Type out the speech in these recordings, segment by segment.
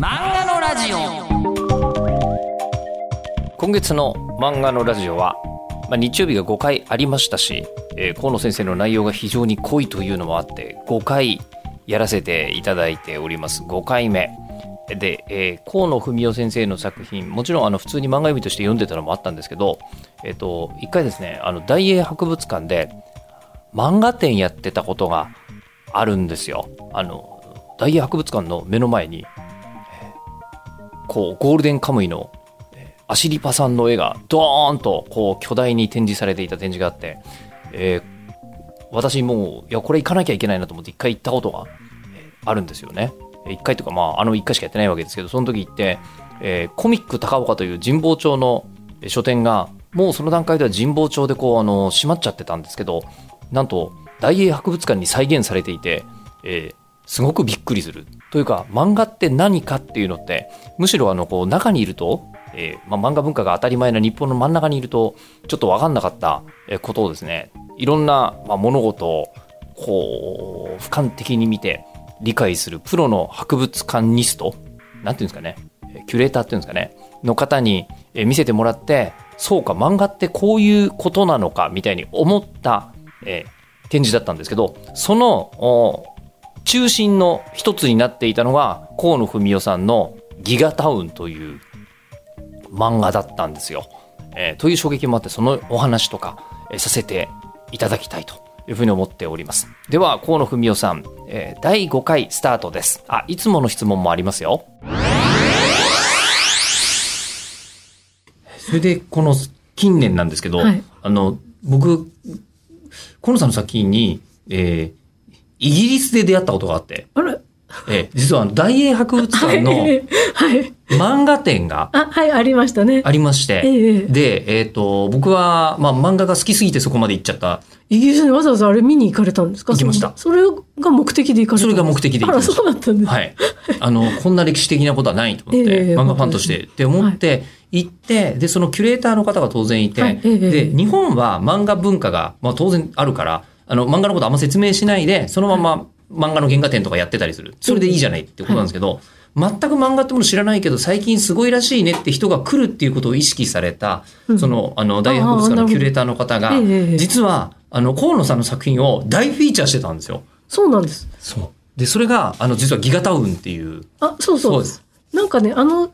漫画のラジオ。今月の漫画のラジオは、まあ、日曜日が5回ありましたし、えー河野先生の内容が非常に濃いというのもあって5回やらせていただいております。5回目。で、えー河野文夫先生の作品もちろんあの普通に漫画読みとして読んでたのもあったんですけど、えっと1回ですねあの大英博物館で漫画展やってたことがあるんですよ。あの大英博物館の目の前にこうゴールデンカムイのアシリパさんの絵がドーンとこう巨大に展示されていた展示があって、えー私もういやこれ行かなきゃいけないなと思って一回行ったことがあるんですよね。一回とかまああの一回しかやってないわけですけどその時行って、えーコミック高岡という神保町の書店がもうその段階では神保町でこうあの閉まっちゃってたんですけどなんと大英博物館に再現されていて、えーすごくびっくりする。というか、漫画って何かっていうのって、むしろあの、こう、中にいると、えーまあ、漫画文化が当たり前な日本の真ん中にいると、ちょっと分かんなかったことをですね、いろんな、まあ、物事を、こう、俯瞰的に見て理解するプロの博物館ニスト、なんていうんですかね、キュレーターっていうんですかね、の方に見せてもらって、そうか、漫画ってこういうことなのか、みたいに思った、えー展示だったんですけど、その、中心の一つになっていたのが河野文夫さんの「ギガタウン」という漫画だったんですよ。えーという衝撃もあってそのお話とか、えーさせていただきたいというふうに思っております。では河野文夫さん、えー第5回スタートです。あいつもの質問もありますよ。それでこの近年なんですけど、はいあの僕河野さんの作品に、えーイギリスで出会ったことがあって、あれえー実は大英博物館のはい。はい。漫画展があ、はい、ありましたね。ありまして、ええ。で、えっ、と、僕は、まあ、漫画が好きすぎてそこまで行っちゃった。イギリスにわざわざあれ見に行かれたんですか？行きました。それが目的で行かれたそれが目的で行きあら、ました。そうだったんです。はい。あの、こんな歴史的なことはないと思って、ええ。漫画ファンとして。って思って行って、で、そのキュレーターの方が当然いて、はい。ええ。で、日本は漫画文化が、まあ、当然あるから、あの、漫画のことあんま説明しないで、そのまま漫画の原画展とかやってたりする。それでいいじゃないってことなんですけど、全く漫画ってもの知らないけど、最近すごいらしいねって人が来るっていうことを意識された、その、あの、大英博物館のキュレーターの方が実は、あの、河野さんの作品を大フィーチャーしてたんですよ。そうなんです。そう。で、それが、あの、実はギガタウンっていう、あ、そうそう。そうですなんかね、あの、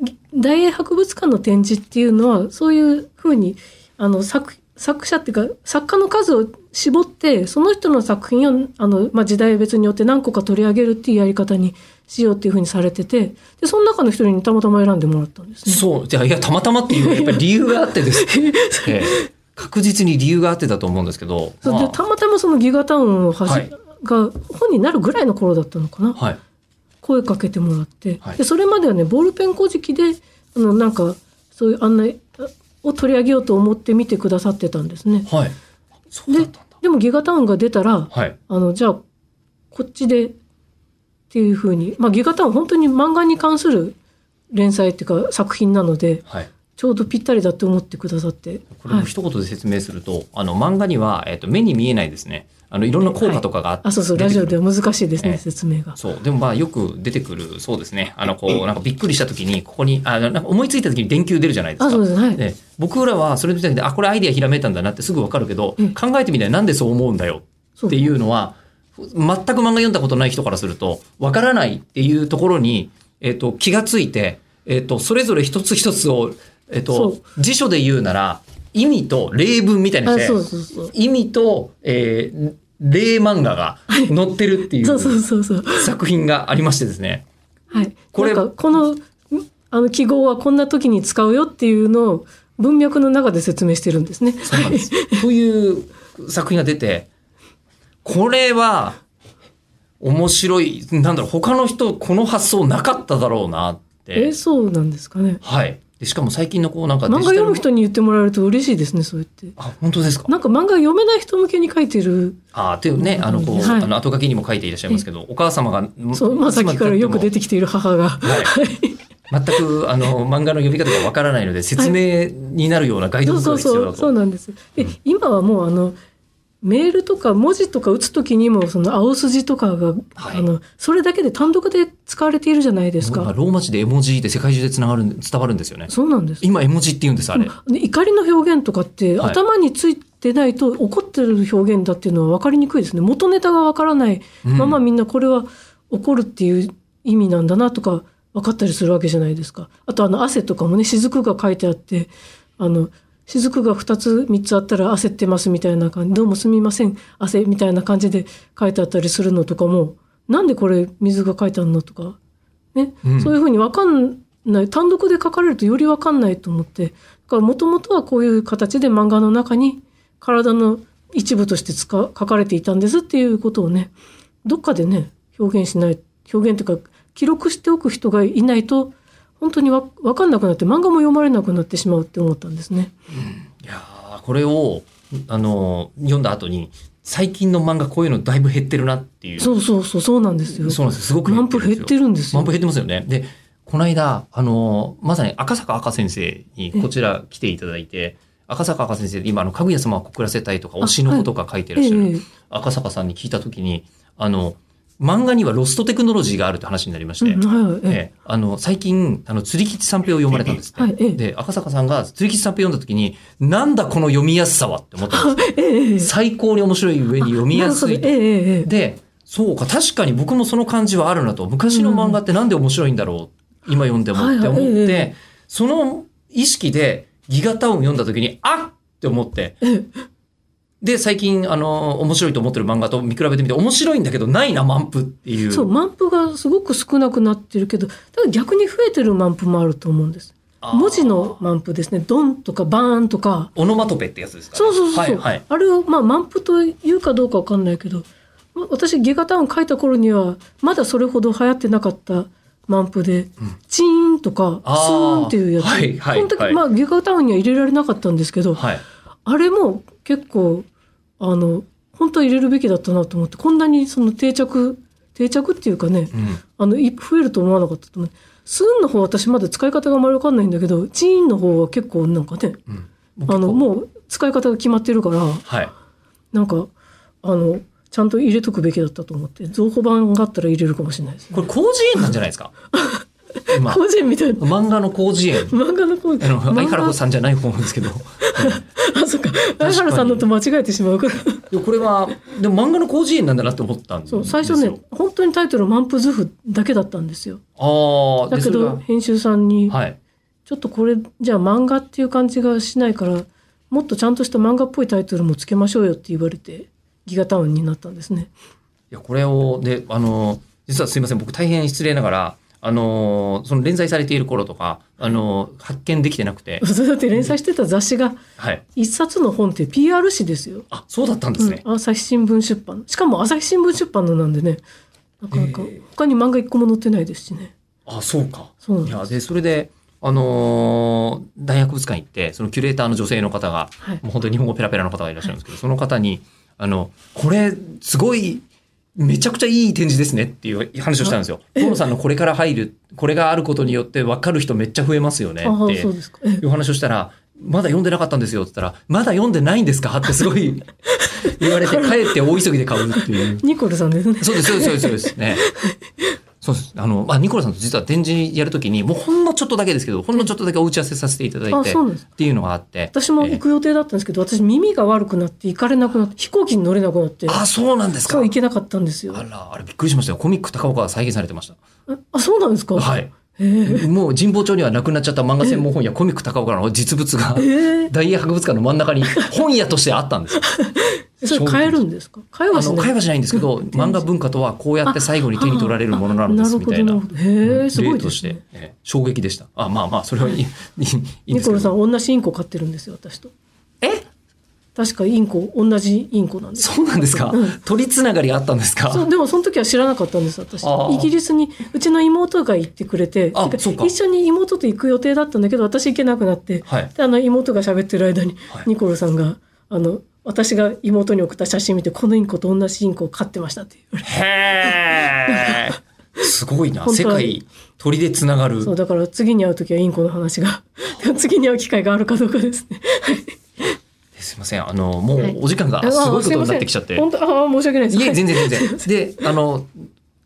ぎ大英博物館の展示っていうのは、そういうふうに、あの、作、作者っていうか、作家の数を絞って、その人の作品を、あの、まあ、時代別によって何個か取り上げるっていうやり方にしようっていうふうにされてて、で、その中の一人にたまたま選んでもらったんですね。そう。いや、いや、たまたまっていうやっぱり理由があってです。ええ確実に理由があってだと思うんですけど。まあでたまたまそのギガタウンをはじ、はいが本になるぐらいの頃だったのかな？はい。声かけてもらって、はいでそれまではねボールペン古事記であのなんかそういう案内を取り上げようと思って見てくださってたんですね。はい。で。でもギガタウンが出たらはい。あのじゃあこっちでっていうふうに、まあ、ギガタウン本当に漫画に関する連載っていうか作品なのではい。ちょうどぴったりだって思ってくださって。これも一言で説明すると、あの、漫画には、えっ、と、目に見えないですね。あの、いろんな効果とかがあって、あそうそうラジオでは難しいですね、ええ説明が。そう。でもまあよく出てくる、そうですね。あの、こう、なんかびっくりした時に、ここに、あなんか思いついた時に電球出るじゃないですか。あそうですはいで僕らはそれの時点で、あ、これアイデアひらめいたんだなってすぐわかるけど、うん考えてみたらなんでそう思うんだよっていうのは、全く漫画読んだことない人からすると、わからないっていうところに、えっ、と、気がついて、えっ、と、それぞれ一つ一つを、えっ、と辞書で言うなら、意味と例文みたいにして、あそうそうそう意味と、えー例漫画が載ってるっていそう。作品がありましてですね。はい。これなんかこのんあの記号はこんな時に使うよっていうのを文脈の中で説明してるんですね。そうなんです。という作品が出て、これは面白い。なんだろう、他の人この発想なかっただろうなって。え、そうなんですかね。はい。でしかも最近のこうなんか漫画読む人に言ってもらえると嬉しいですね、そうやって。あ、本当ですか？なんか漫画読めない人向けに書いてる。あっていうね、あの、こう、はいあの、後書きにも書いていらっしゃいますけど、お母様が、そう、まあさっきからよく出ててきている母が。はい。全く、あの、漫画の読み方がわからないので、説明になるようなガイドそうブックそうそう、が必要だと。そうなんです。で、今はもうあの、メールとか文字とか打つときにもその青筋とかが、はいあのそれだけで単独で使われているじゃないです今か。ローマ字で絵文字で世界中でつながるん伝わるんですよね。そうなんです。今絵文字って言うんです、あれ。で怒りの表現とかって、はい頭についてないと怒ってる表現だっていうのは分かりにくいですね。元ネタが分からないうんままみんなこれは怒るっていう意味なんだなとか分かったりするわけじゃないですか。あとあの汗とかもね、雫が書いてあって、あの、雫が2つ3つあったら焦ってますみたいな感じ、どうもすみません、汗みたいな感じで書いてあったりするのとかも、なんでこれ水が書いてあるのとか、ね、うん。そういうふうに分かんない、単独で書かれるとより分かんないと思って、だからもともとはこういう形で漫画の中に体の一部として使う書かれていたんですっていうことをね、どっかでね、表現しない、表現というか、記録しておく人がいないと、本当にわ分かんなくなって、漫画も読まれなくなってしまうって思ったんですね。いやーこれを、あの、読んだ後に、最近の漫画こういうのだいぶ減ってるなっていう。そうそうそう、そうなんですよ。そうなんです。すごく満腹減ってるるんですよ。満腹減ってますよね。で、この間、あの、まさに赤坂赤先生にこちら来ていただいて、赤坂赤先生、今、あの、かぐや様を告らせたいとか、推しのことが書いてらっしゃる、ええ赤坂さんに聞いたときに、あの、漫画にはロストテクノロジーがあるって話になりまして、うんはいはいええ。ええ。あの、最近、あの、釣り吉三平を読まれたんですって。はいええ。で、赤坂さんが釣り吉三平読んだ時に、なんだこの読みやすさはって思ったんです。ええええ。最高に面白い上に読みやすいで、そうか、確かに僕もその感じはあるなと。昔の漫画ってなんで面白いんだろう、今読んでもって思って、はいはいええその意識でギガタウン読んだ時に、あっって思って、えで、最近、あの、面白いと思ってる漫画と見比べてみて、面白いんだけど、ないな、満腹っていう。そう、満腹がすごく少なくなってるけど、ただ逆に増えてる満腹もあると思うんです。文字の満腹ですね。ドンとかバーンとか。オノマトペってやつですか、そうそうそう。はい、はい。あれを、まあ、満腹というかどうかわかんないけど、ま私、ギガタウン書いた頃には、まだそれほど流行ってなかった満腹で、チーンとか、スーンっていうやつ。はいはいその時、はいまあ、ギガタウンには入れられなかったんですけど、はい。あれも結構、あの、本当は入れるべきだったなと思って、こんなにその定着、定着っていうかね、うん。あの、い増えると思わなかったと思う。スーンの方私まだ使い方があまりわかんないんだけど、チーンの方は結構なんかね、うん。あの、う。もう使い方が決まってるから、はい。なんか、あの、ちゃんと入れとくべきだったと思って、増補版があったら入れるかもしれないです、ね。これ、広辞苑なんじゃないですか？今、個人みたいな。漫画の広辞苑。漫画のこう、あの、相原さんじゃない方なんですけど。あ、そっか。相原さんのと間違えてしまうから。いやこれは、でも漫画の広辞苑なんだなって思ったんですよ。そう、最初ね、本当にタイトル満腹図譜だけだったんですよ。ああ、だけど、編集さんに、はい。ちょっとこれ、じゃあ漫画っていう感じがしないから、もっとちゃんとした漫画っぽいタイトルもつけましょうよって言われて、ギガタウンになったんですね。いや、これを、で、あの、実はすいません、僕大変失礼ながら、あの、その連載されている頃とか、あの、発見できてなくて、だって連載してた雑誌が、はい。一冊の本って PR 誌ですよ。あ、そうだったんですね。うん、朝日新聞出版。しかも朝日新聞出版のなんでね、なかなか他に漫画一個も載ってないですしね。あ、そうか。そういや、で、それで、あのー大博物館行って、そのキュレーターの女性の方が、はいもう本当に日本語ペラペラの方がいらっしゃるんですけど、その方に、あの、これ、すごい、めちゃくちゃいい展示ですねっていう話をしたんですよ。河野さんのこれから入る、これがあることによって分かる人めっちゃ増えますよねっていう話をしたら、まだ読んでなかったんですよって言ったら、まだ読んでないんですか？ってすごい言われて、帰って大急ぎで買うっていう。ニコルさんですね。そうです、そうですそうです。ね。そうです。あの、まあ、ニコラさんと実は展示やるときに、もうほんのちょっとだけですけど、ほんのちょっとだけお打ち合わせさせていただいて、っていうのがあって。私も行く予定だったんですけど、私耳が悪くなって行かれなくなって、飛行機に乗れなくなって、あ、そうなんですか。行けなかったんですよ。あら、あれびっくりしましたよ。コミック高岡が再現されてました。あ、そうなんですか？はい。もう神保町にはなくなっちゃった漫画専門本屋コミック高岡の実物が、ええ。大英博物館の真ん中に本屋としてあったんですよ。それ買えるんですか？買えはしない。会話じゃないんですけど、漫画文化とはこうやって最後に手に取られるものなのです、みたいな。へえ、すごい例としてですね。、ええ衝撃でした。あ、まあまあ、それはいいいいいいんですニけど。コルさん、同じインコ飼ってるんですよ、私と。え確かインコ、同じインコなんです。そうなんですか、うん。取りつながりがあったんですか？でもその時は知らなかったんです私。イギリスにうちの妹が行ってくれて一緒に妹と行く予定だったんだけど私行けなくなって、はい。であの妹が喋ってる間に、はい。ニコルさんがあの私が妹に送った写真見てこのインコと同じインコを飼ってましたって言われて。へえ。すごいな。世界、鳥でつながる。そうだから次に会う時はインコの話が次に会う機会があるかどうかですね。ですすいません。あのもはい。うお時間があすごいことになってきちゃって、本当あー申し訳ないです。いえ全然全はい。然であの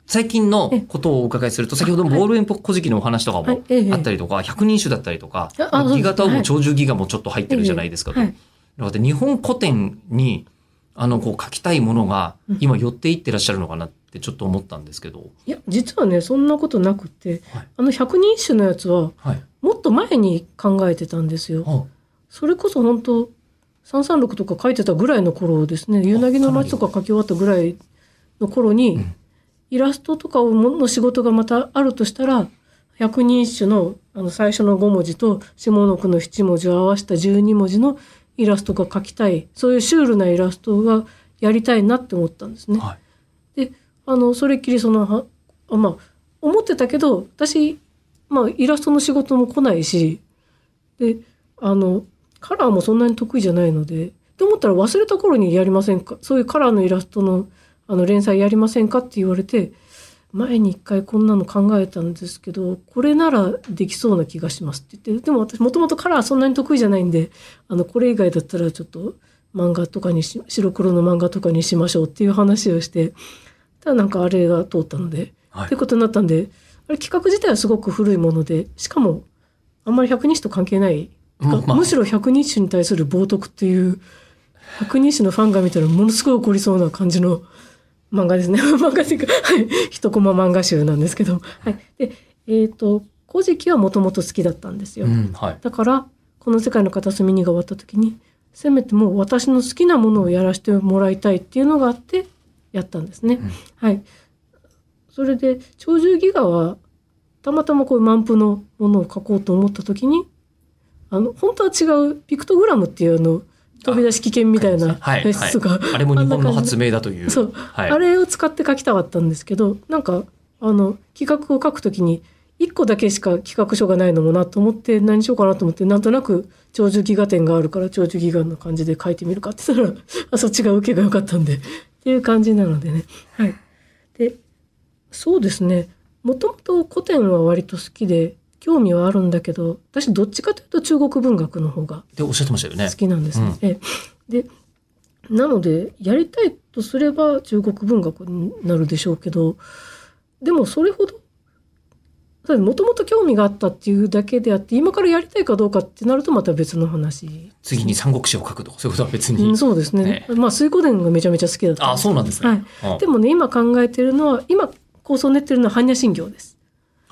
最近のことをお伺いすると先ほどのボールペン古事記のお話とかもあったりとか百人種だったりとかギガタオもはい。鳥獣ギガもちょっと入ってるじゃないですかと。はい。だから日本古典にあのこう書きたいものが今寄っていってらっしゃるのかなってちょっと思ったんですけど、いや実はねそんなことなくて、はい。あの百人一首のやつははい、もっと前に考えてたんですよ。あそれこそ本当336とか書いてたぐらいの頃ですね「夕凪の街」とか書き終わったぐらいの頃に、うん。イラストとかの仕事がまたあるとしたら百人一首のあの最初の5文字と下の句の7文字を合わせた12文字のイラストが描きたい。そういうシュールなイラストがやりたいなって思ったんですね。はい。であのそれっきりそのはあまあ思ってたけど私、まあ、イラストの仕事も来ないしであのカラーもそんなに得意じゃないので。と思ったら忘れた頃にやりませんか？そういうカラーのイラストのあの連載やりませんか？って言われて前に一回こんなの考えたんですけどこれならできそうな気がしますって言って。でも私もともとカラーそんなに得意じゃないんであのこれ以外だったらちょっと漫画とかにし白黒の漫画とかにしましょうっていう話をしてただなんかあれが通ったので、はい。ってことになったんであれ企画自体はすごく古いものでしかもあんまり百人種と関係ない、まあ。むしろ百人種に対する冒涜っていう百人種のファンが見たらものすごい怒りそうな感じの漫画ですね。漫画っていうか、はい、一コマ漫画集なんですけど、はい、でえっ、と「古事記」はもともと好きだったんですよ。うんはい。だからこの世界の片隅にが終わった時にせめてもう私の好きなものをやらせてもらいたいっていうのがあってやったんですね。うん。はい。それで鳥獣戯画はたまたまこういう満腹のものを描こうと思った時にあの本当は違うピクトグラムっていうあの飛び出し危険みたいなはいやつとか、あれも日本の発明だという。そう。はい、あれを使って書きたかったんですけどなんかあの企画を書くときに1個だけしか企画書がないのもなと思って何しようかなと思ってなんとなく長寿ギガ展があるから長寿ギガの感じで書いてみるかって言ったらあ そっちが受けが良かったんで。っていう感じなのでね。はい、でそうですね。もともと古典は割と好きで興味はあるんだけど私どっちかというと中国文学の方がでおっしゃってましたよね。好きなんですね。うん。ええ。でなのでやりたいとすれば中国文学になるでしょうけどでもそれほどもともと興味があったっていうだけであって今からやりたいかどうかってなるとまた別の話。次に三国志を書くとかそういうことは別に、うん、そうですね。まあ水湖伝がめちゃめちゃ好きだったあそうなんですね、はい。あでもね今考えてるのは今構想練ってるのは般若心経です。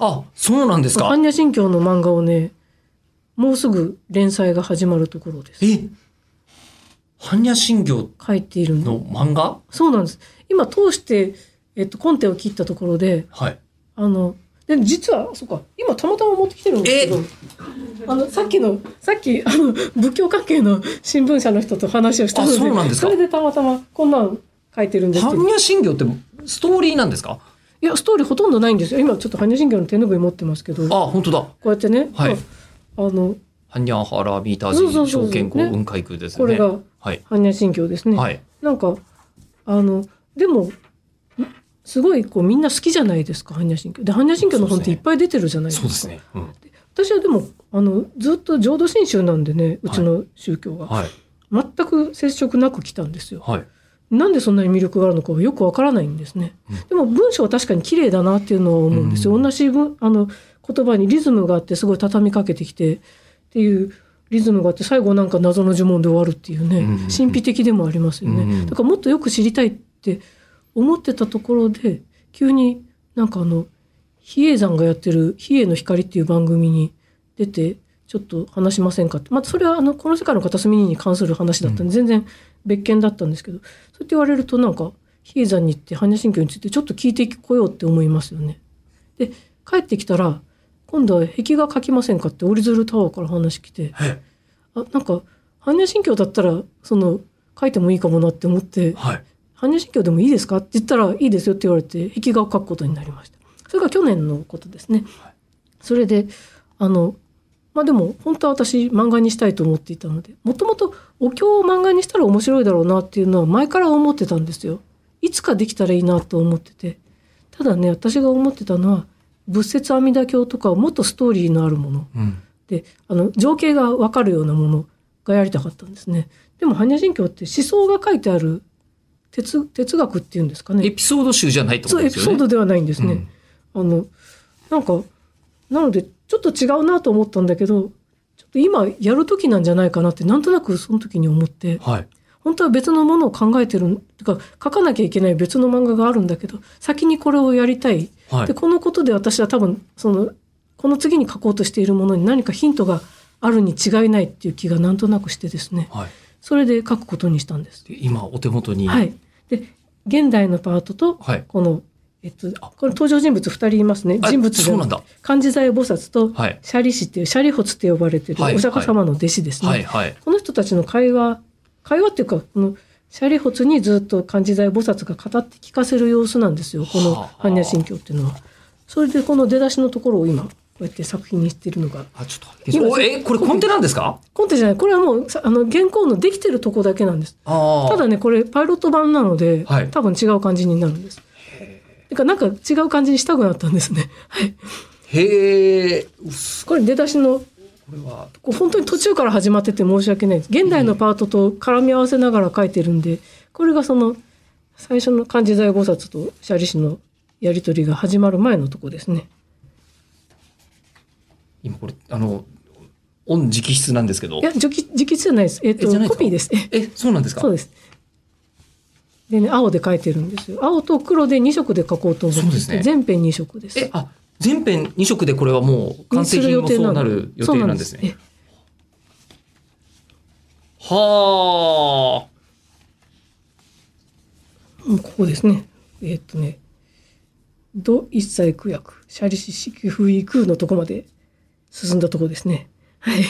あそうなんですか。般若心経の漫画をねもうすぐ連載が始まるところです。え般若心経書いているの。の漫画？そうなんです。今通して、えっと、コンテを切ったところで、はい。あの、で実は、そうか、今たまたま持ってきてるんですけど、あの、さっきの、さっき、あの、仏教関係の新聞社の人と話をしたので、あそうなんですか。それでたまたまこんなん書いてるんですけど、般若心経ってストーリーなんですか？いや、ストーリーほとんどないんですよ。今ちょっと般若心経の手ぬぐい持ってますけど、こあ本当だ。うやってね、はい。あの、般若ハラミタジそうそうそうそう。証券公雲海空ですね。これがはい。般若心経ですね。はい。なんか、あの、でも、すごいこうみんな好きじゃないですか、般若心経。で、般若心経の本っていっぱい出てるじゃないですか。そうですね、うん、私はでもあのずっと浄土真宗なんでねうちの宗教が、はい。全く接触なく来たんですよ。はいなんでそんなに魅力があるのかよくわからないんですね。うんでも文章は確かに綺麗だなっていうのは思うんですよ。うん同じ文あの言葉にリズムがあってすごい畳みかけてきてっていうリズムがあって最後なんか謎の呪文で終わるっていうね、うん神秘的でもありますよね。うんだからもっとよく知りたいって思ってたところで急になんかあの比叡山がやってる「比叡の光」っていう番組に出てちょっと話しませんかって、まあ、それはあのこの世界の片隅に関する話だったんで、全然別件だったんですけどそうやって言われるとなんか比叡山に行って般若心経についてちょっと聞いてこようって思いますよね。で帰ってきたら今度は壁画描きませんかって折り鶴タワーから話来てはいあなんか般若心経だったらその書いてもいいかもなって思ってはい。般若心経でもいいですかって言ったらいいですよって言われて壁画を描くことになりました。それが去年のことですね。それであのまあでも本当は私漫画にしたいと思っていたのでもともとお経を漫画にしたら面白いだろうなっていうのは前から思ってたんですよいつかできたらいいなと思っててただね私が思ってたのは仏説阿弥陀経とかもっとストーリーのあるものうんであの情景が分かるようなものがやりたかったんですね。でも般若心経って思想が書いてある哲哲学っていうんですかね。エピソード集じゃないってこそうエとですよね。ピソードではないんですね。あのなんかなのでちょっと違うなと思ったんだけど今やる時なんじゃないかなってなんとなくその時に思ってはい。本当は別のものを考えてるてか書かなきゃいけない別の漫画があるんだけど先にこれをやりたい。はいで。このことで私は多分そのこの次に書こうとしているものに何かヒントがあるに違いないっていう気がなんとなくしてですねはい。それで書くことにしたんです。で今、お手元に。はい、で現代のパートとはい。この、えっと、これ登場人物2人いますねあ人物そうなんだ。漢字財菩薩とはい。シャリ師っていうシャリホツって呼ばれてるはいお釈迦様の弟子ですね、はい。はい。この人たちの会話会話っていうかこのシャリホツにずっと漢字財菩薩が語って聞かせる様子なんですよこのはあ般若心経っていうのは。それでこの出だしのところを今こうやって作品にしてるのがあ、ちょっと待っておえ、これコンテなんですか？コンテじゃないこれはもうさあの原稿のできてるとこだけなんです。ただねこれパイロット版なので、はい多分違う感じになるんです。なんか違う感じにしたくなったんですね。はい。へえ。これ出だしのこれは。本当に途中から始まってて申し訳ないです。現代のパートと絡み合わせながら書いてるんで、これがその最初の漢字財菩薩とシャリ師のやりとりが始まる前のとこですね。今これ、あの、オン直筆なんですけどい。や、直筆じゃないです。えっ、とえじゃないですか？コピーです。ええ、そうなんですか？そうです。でね、青で書いてるんですよ。青と黒で2色で書こうと思っていて、ね全編2色です。え、あ、全編2色でこれはもう完成品もそうなる予定なんですね。はあ。ここですね。えっ、とね、ド一切区役、シャリシ式不意空のとこまで進んだとこですね。はい。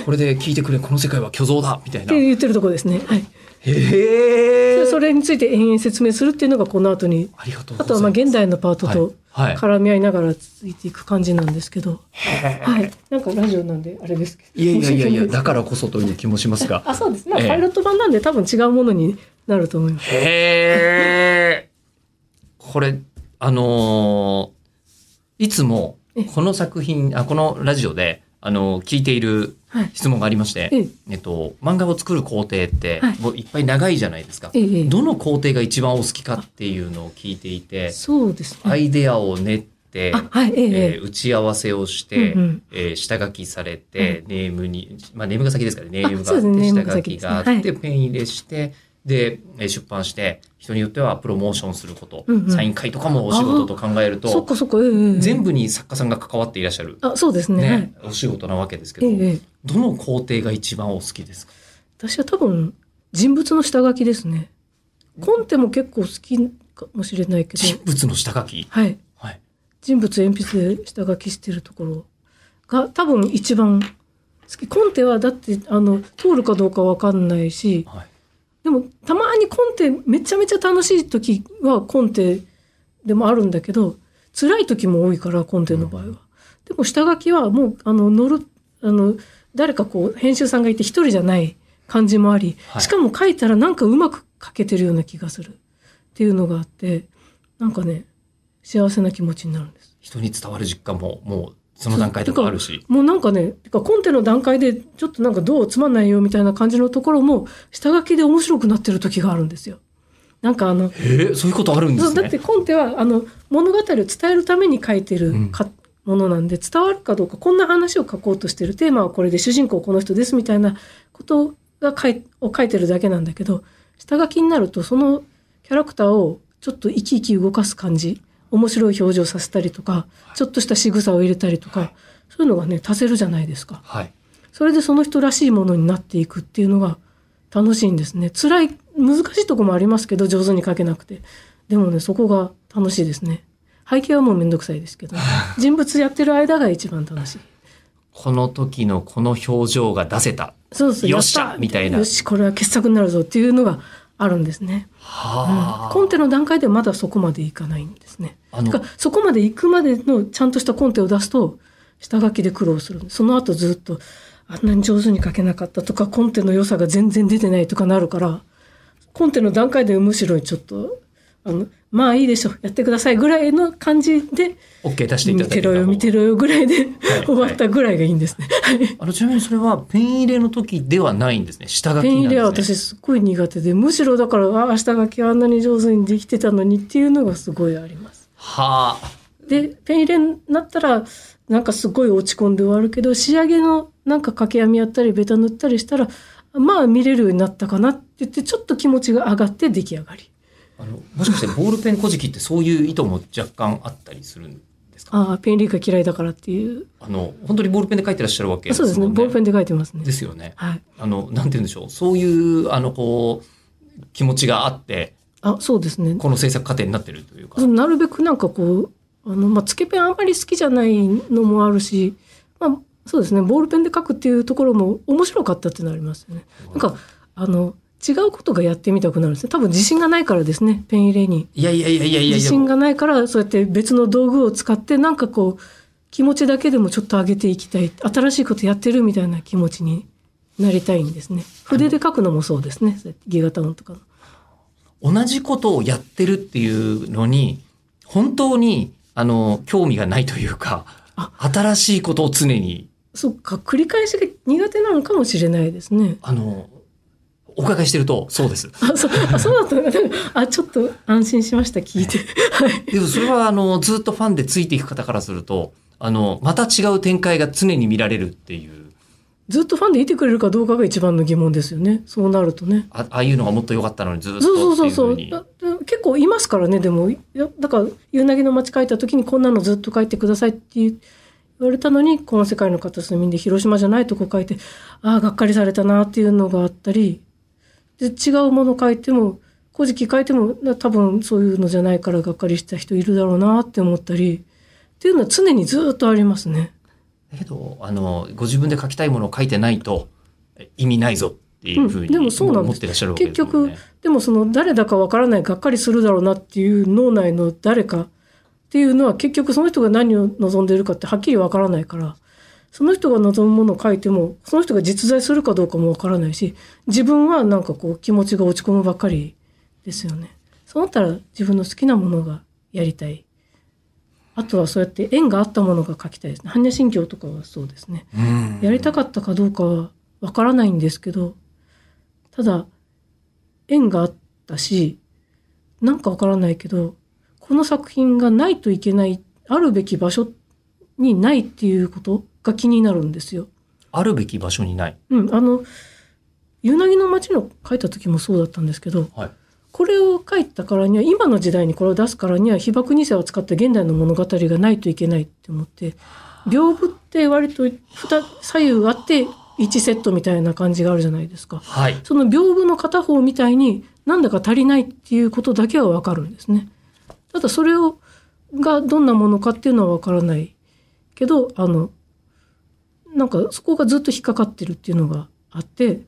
っこれで聞いてくれ、この世界は虚像だみたいな。て言ってるとこですね。はい。へえ。それについて延々説明するっていうのがこの後に、ありがとうございます。あとはまあ現代のパートとはい。はい。絡み合いながら続いていく感じなんですけど、へーはい。なんかラジオなんであれですけど。いやいやいやいや、だからこそという気もしますが。あ、そうです。まあ、ええパイロット版なんで多分違うものになると思います。へえ。これ、あのーいつもえこの作品、あ、このラジオで、あのー聞いているはい。質問がありまして、ええ。えっと、漫画を作る工程ってはい、もういっぱい長いじゃないですか。どの工程が一番お好きかっていうのを聞いていて、そうですね。アイデアを練って、あ、はい、ええええ。ー打ち合わせをして、うんうん。えー下書きされて、ネームに、まあネームが先ですからね、ネームがあって、下書きがあって、はい。ペン入れして、で、えー出版して、人によってはプロモーションすること、うんうんサイン会とかもお仕事と考えるえそっと、かそっか、ええええ全部に作家さんが関わっていらっしゃる、あ、そうですね。はいね、お仕事なわけですけど、ええええどの工程が一番お好きですか？私は多分、人物の下書きですね。コンテも結構好きかもしれないけど、人物の下書き？はい。はい。人物鉛筆で下書きしてるところが多分一番好き。コンテはだって、あの、通るかどうかわかんないし、はい。でもたまにコンテめちゃめちゃ楽しい時はコンテでもあるんだけど辛い時も多いからコンテの場合は。でも下書きはもうあの乗るあの誰かこう編集さんがいて一人じゃない感じもあり、はいしかも書いたらなんかうまく書けてるような気がするっていうのがあってなんかね幸せな気持ちになるんです。人に伝わる実感も、もう、その段階とかあるし。もうなんかね、てかコンテの段階でちょっとなんかどうつまんないよみたいな感じのところも下書きで面白くなってる時があるんですよ。なんかあの、へえ、そういうことあるんですね。だってコンテはあの物語を伝えるために書いてるか、ものなんで伝わるかどうかこんな話を書こうとしてるテーマはこれで主人公この人ですみたいなことが書いを書いてるだけなんだけど下書きになるとそのキャラクターをちょっと生き生き動かす感じ面白い表情させたりとかちょっとした仕草を入れたりとか、そういうのがね足せるじゃないですか。はい。それでその人らしいものになっていくっていうのが楽しいんですね。辛い、難しいとこもありますけど、上手に書けなくて。でもね、そこが楽しいですね。背景はもうめんどくさいですけど、人物やってる間が一番楽しい。この時のこの表情が出せた。そうそう、よっしゃみたいなよし、これは傑作になるぞっていうのがあるんですね。はあ、コンテの段階ではまだそこまでいかないんですね。あのだからそこまで行くまでのちゃんとしたコンテを出すと下書きで苦労するその後ずっとあんなに上手に書けなかったとかコンテの良さが全然出てないとかなるからコンテの段階でむしろちょっとあの、まあいいでしょ、やってくださいぐらいの感じで、OK 出していただ見てろよ、見てろよぐらいで終わったぐらいがいいんですね。はいあのちなみにそれはペン入れの時ではないんですね下書きペン入れは私すっごい苦手で、むしろだから、あ明日書きあんなに上手にできてたのにっていうのがすごいあります。はあで、ペン入れになったら、なんかすごい落ち込んで終わるけど、仕上げのなんか掛け網やったり、ベタ塗ったりしたら、まあ見れるようになったかなって言って、ちょっと気持ちが上がって出来上がり。あのもしかしてボールペン小じってそういう意図も若干あったりするんですか？ああ、ペン入れが嫌いだからっていう。あの本当にボールペンで書いてらっしゃるわけそうですね、ボールペンでで書いてますね。ですよねはい。あのなんて言うんでしょうそういうあのこう気持ちがあってあ、そうですね。この制作過程になってるというかなるべくなんかこう、あの、まあ、つけペンあんまり好きじゃないのもあるし、まあ、そうですね、ボールペンで書くっていうところも面白かったっていうのはありますよね。なんか、あの、違うことがやってみたくなるんですね。多分自信がないからですね、ペン入れに。いやいやいやいやいやいや自信がないから、そうやって別の道具を使って、なんかこう、気持ちだけでもちょっと上げていきたい。新しいことやってるみたいな気持ちになりたいんですね。筆で書くのもそうですね。そうやってギガタウンとかの。同じことをやってるっていうのに本当にあの興味がないというかあ新しいことを常にそっか、繰り返しが苦手なのかもしれないですね。あのお伺いしてるとそうです。あ、そう、あそうだったのか。あ、ちょっと安心しました、聞いて。はい。でもそれはあのずっとファンでついていく方からするとあのまた違う展開が常に見られるっていうずっとファンでいてくれるかどうかが一番の疑問ですよね。そうなるとね。あああいうのがもっと良かったのにずっとそうそうそうそう結構いますからね、でも。いやだから、夕凪の街書いた時にこんなのずっと書いてくださいって言われたのに、この世界の片隅で広島じゃないとこ書いて、ああ、がっかりされたなっていうのがあったり、で、違うもの書いても、古事記書いても、な多分そういうのじゃないからがっかりした人いるだろうなって思ったり、っていうのは常にずっとありますね。だけどあのご自分で書きたいものを書いてないとえ意味ないぞっていうふうに、うんでもそうなんです思ってらっしゃるわけ結ですもんね。局、でもその誰だかわからないがっかりするだろうなっていう脳内の誰かっていうのは結局その人が何を望んでいるかってはっきりわからないから、その人が望むものを書いても、その人が実在するかどうかもわからないし、自分はなんかこう気持ちが落ち込むばっかりですよね。そうなったら自分の好きなものがやりたい。あとはそうやって縁があったものが書きたいですね。般若心経とかはそうですね。うんやりたかったかどうかはわからないんですけど、ただ、縁があったし、なんかわからないけど、この作品がないといけない、あるべき場所にないっていうことが気になるんですよ。あるべき場所にない。うん、あの、夕凪の街の書いた時もそうだったんですけど、はい。これを書いたからには、今の時代にこれを出すからには、被爆2世を使った現代の物語がないといけないって思って、屏風って割と二左右あって1セットみたいな感じがあるじゃないですか。はい。その屏風の片方みたいになんだか足りないっていうことだけはわかるんですね。ただそれを、がどんなものかっていうのはわからないけど、あの、なんかそこがずっと引っかかってるっていうのがあって、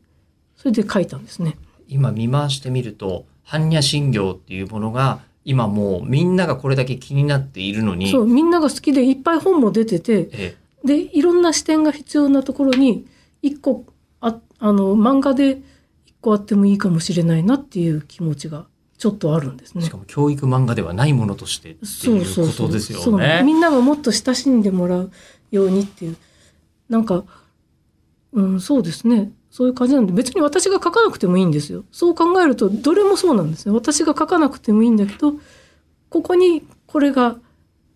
それで書いたんですね。今見回してみると、般若心経っていうものが、今もうみんながこれだけ気になっているのに、そう、みんなが好きでいっぱい本も出てて、えで、いろんな視点が必要なところに、一個、あ、あの、漫画で一個あってもいいかもしれないなっていう気持ちがちょっとあるんですね。しかも教育漫画ではないものとしてっていうことですよそうね。みんながもっと親しんでもらうようにっていうなんかうんそうですね。そういう感じなんで別に私が書かなくてもいいんですよ。そう考えるとどれもそうなんですよ私が書かなくてもいいんだけどここにこれが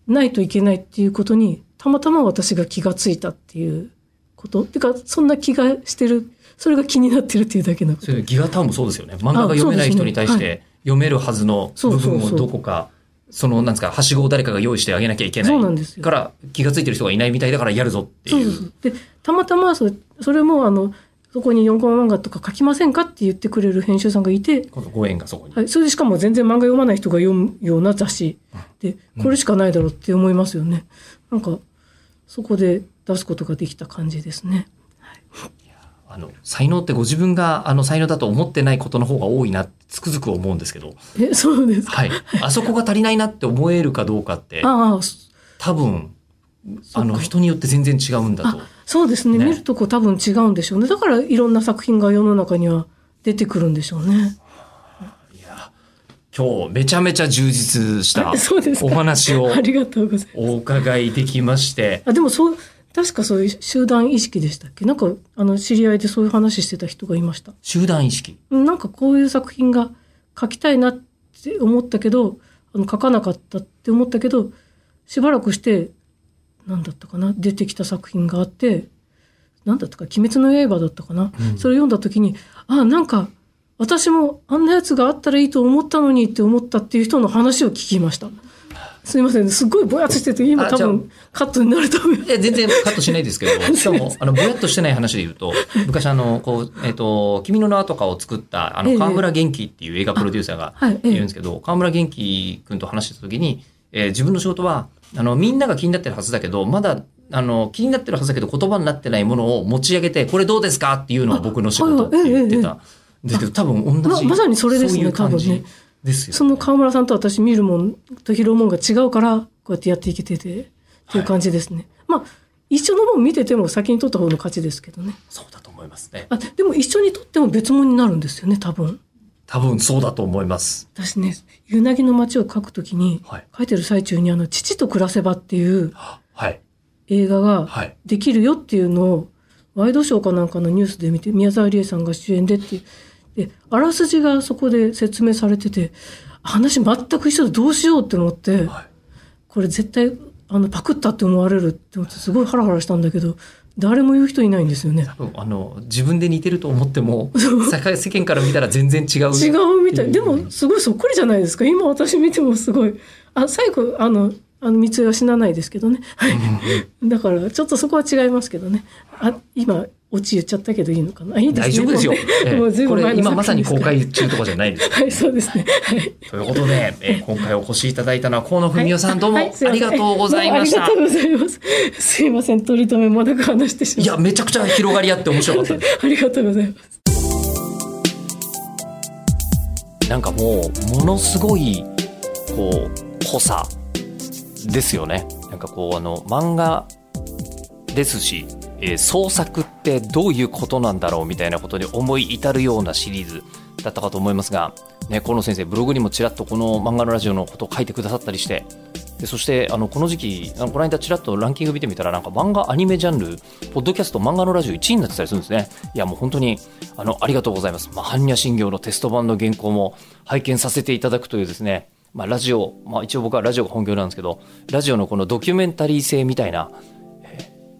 ないといけないっていうことにたまたま私が気がついたっていうこと。てかそんな気がしてるそれが気になってるっていうだけのこと。ギガタウンもそうですよね。漫画が読めない人に対して読めるはずの部分をどこか、その、なんですか、はしごを誰かが用意してあげなきゃいけない。そうなんですよから気がついてる人がいないみたいだからやるぞっていう。そうそうでたまたまそれそれもあのそこに4コマ漫画とか書きませんかって言ってくれる編集さんがいて、このご縁がそこに。はい、それでしかも全然漫画読まない人が読むような雑誌でこれしかないだろうって思いますよね、なんかそこで出すことができた感じですねあの、才能ってご自分があの才能だと思ってないことの方が多いなつくづく思うんですけど、えそうですか？はい。あそこが足りないなって思えるかどうかって、ああそ多分、あの、人によって全然違うんだと。そうですね。ね。見るとこ多分違うんでしょうね。だからいろんな作品が世の中には出てくるんでしょうね。今日めちゃめちゃ充実したあ そうですか？お話を。お伺いできまして、あでもそう確かそういう集団意識でしたっけ？なんかあの知り合いでそういう話してた人がいました。集団意識？うんなんかこういう作品が書きたいなって思ったけどあの書かなかったって思ったけどしばらくして何だったかな？出てきた作品があって何だったか「鬼滅の刃」だったかな、うんそれ読んだ時にあなんか私もあんなやつがあったらいいと思ったのにって思ったっていう人の話を聞きました。すいませんすっごいぼやっとしてて今多分カットになると思います。いや、全然カットしないですけど、しかも、あの、ぼやっとしてない話で言うと、昔あの、こう、えっ、と、君の名とかを作った、あの、ええ河村元気っていう映画プロデューサーがはい、ええいるんですけど、河村元気君と話してた時に、えー自分の仕事は、あの、みんなが気になってるはずだけど、まだ、あの、気になってるはずだけど言葉になってないものを持ち上げて、これどうですかっていうのが僕の仕事って言ってた。ですけど、多分同じ。ままさにそれですね多分ねですよ。その河村さんと私見るもんと拾うもんが違うからこうやってやっていけててっていう感じですね。まあ一緒のもん見てても先に撮った方の勝ちですけどね。そうだと思いますね。あでも一緒に撮っても別物になるんですよね多分。多分そうだと思います。私ね「夕凪の街」を書くときにはい。書いてる最中にあの「父と暮らせば」っていうはい。映画がはい。できるよっていうのをワイドショーかなんかのニュースで見て宮沢りえさんが主演でっていうであらすじがそこで説明されてて話全く一緒でどうしようって思って。はい。これ絶対あのパクったって思われるって思ってすごいハラハラしたんだけど誰も言う人いないんですよね。多分あの自分で似てると思っても世間から見たら全然違う。違うみたい。でもすごいそっくりじゃないですか。今私見てもすごい。あ最後あのあの三井は死なないですけどね、はい、だからちょっとそこは違いますけどね。あ今オチ言っちゃったけどいいのかな？いいですね。大丈夫ですよ、もうねええ。もうずいぶこん前今まさに公開中とかじゃないです。はいそうですね。はい。ということで、えー今回お越しいただいたのは河野文夫さん、どうもありがとうございました、ありがとうございます。すいません取り留めもなく話してしまいやめちゃくちゃ広がりあって面白かったです。ありがとうございます。なんかもうものすごいこう濃さですよね。なんかこうあの漫画ですし、え創作ってどういうことなんだろうみたいなことに思い至るようなシリーズだったかと思いますが、ね、河野先生ブログにもちらっとこの漫画のラジオのことを書いてくださったりしてでそしてあのこの時期あのこの間ちらっとランキング見てみたらなんか漫画アニメジャンルポッドキャスト漫画のラジオ1位になってたりするんですね。いやもう本当にあのありがとうございます、ま、般若心経のテスト版の原稿も拝見させていただくというですね。まあ、ラジオ、まあ、一応僕はラジオが本業なんですけどラジオのこのドキュメンタリー性みたいな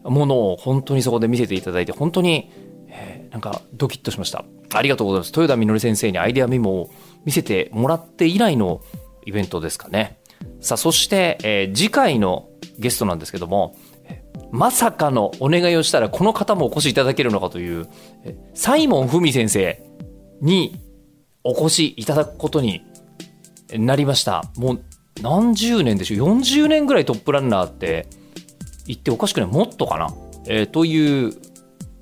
ものを本当にそこで見せていただいて本当に、えーなんかドキッとしました。ありがとうございます。豊田実先生にアイデアメモを見せてもらって以来のイベントですかね。さあそして、えー次回のゲストなんですけどもまさかのお願いをしたらこの方もお越しいただけるのかというサイモン文先生にお越しいただくことになりました。もう何十年でしょう？40年ぐらいトップランナーって言っておかしくない？もっとかな、えーという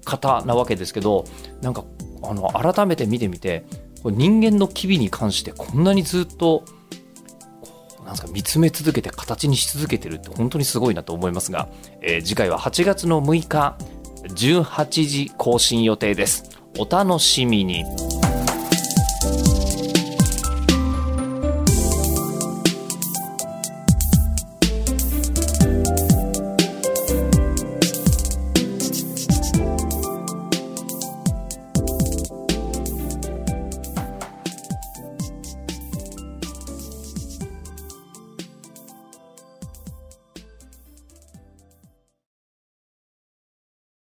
方なわけですけどなんかあの改めて見てみて人間の機微に関してこんなにずっとなんすか見つめ続けて形にし続けてるって本当にすごいなと思いますが、えー次回は8月の6日18時更新予定です。お楽しみに。